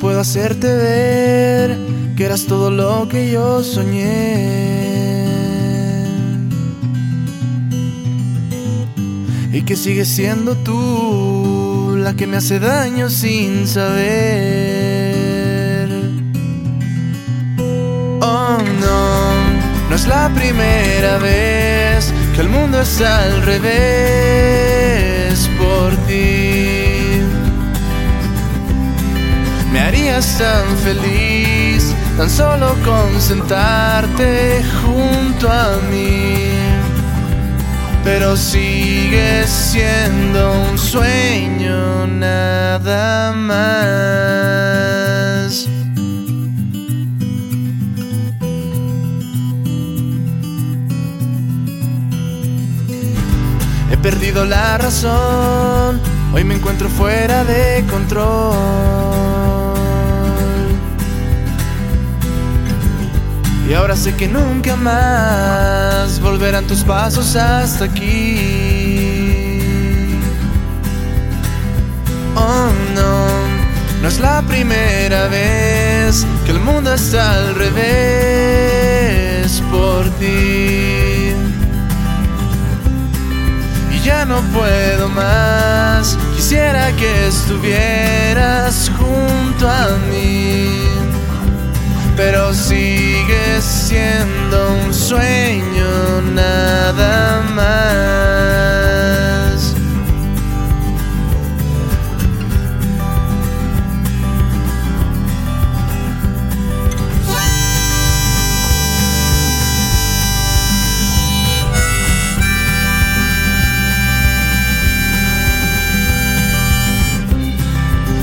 puedo hacerte ver que eras todo lo que yo soñé. Y que sigues siendo tú la que me hace daño sin saber. Oh no, no es la primera vez que el mundo es al revés harías tan feliz tan solo con sentarte junto a mí. Pero sigue siendo un sueño nada más. He perdido la razón, hoy me encuentro fuera de control. Y ahora sé que nunca más volverán tus pasos hasta aquí. Oh no, no es la primera vez que el mundo está al revés por ti. Y ya no puedo más, quisiera que estuvieras junto a mí siendo un sueño nada más.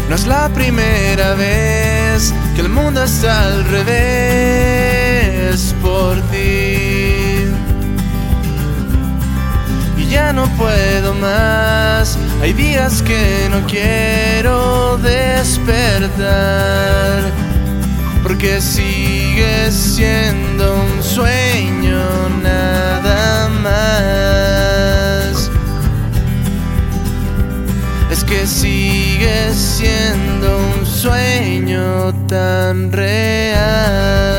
No es la primera vez que el mundo está al revés Y ya no puedo más, hay días que no quiero despertar, porque sigue siendo un sueño nada más. Es que sigue siendo un sueño tan real.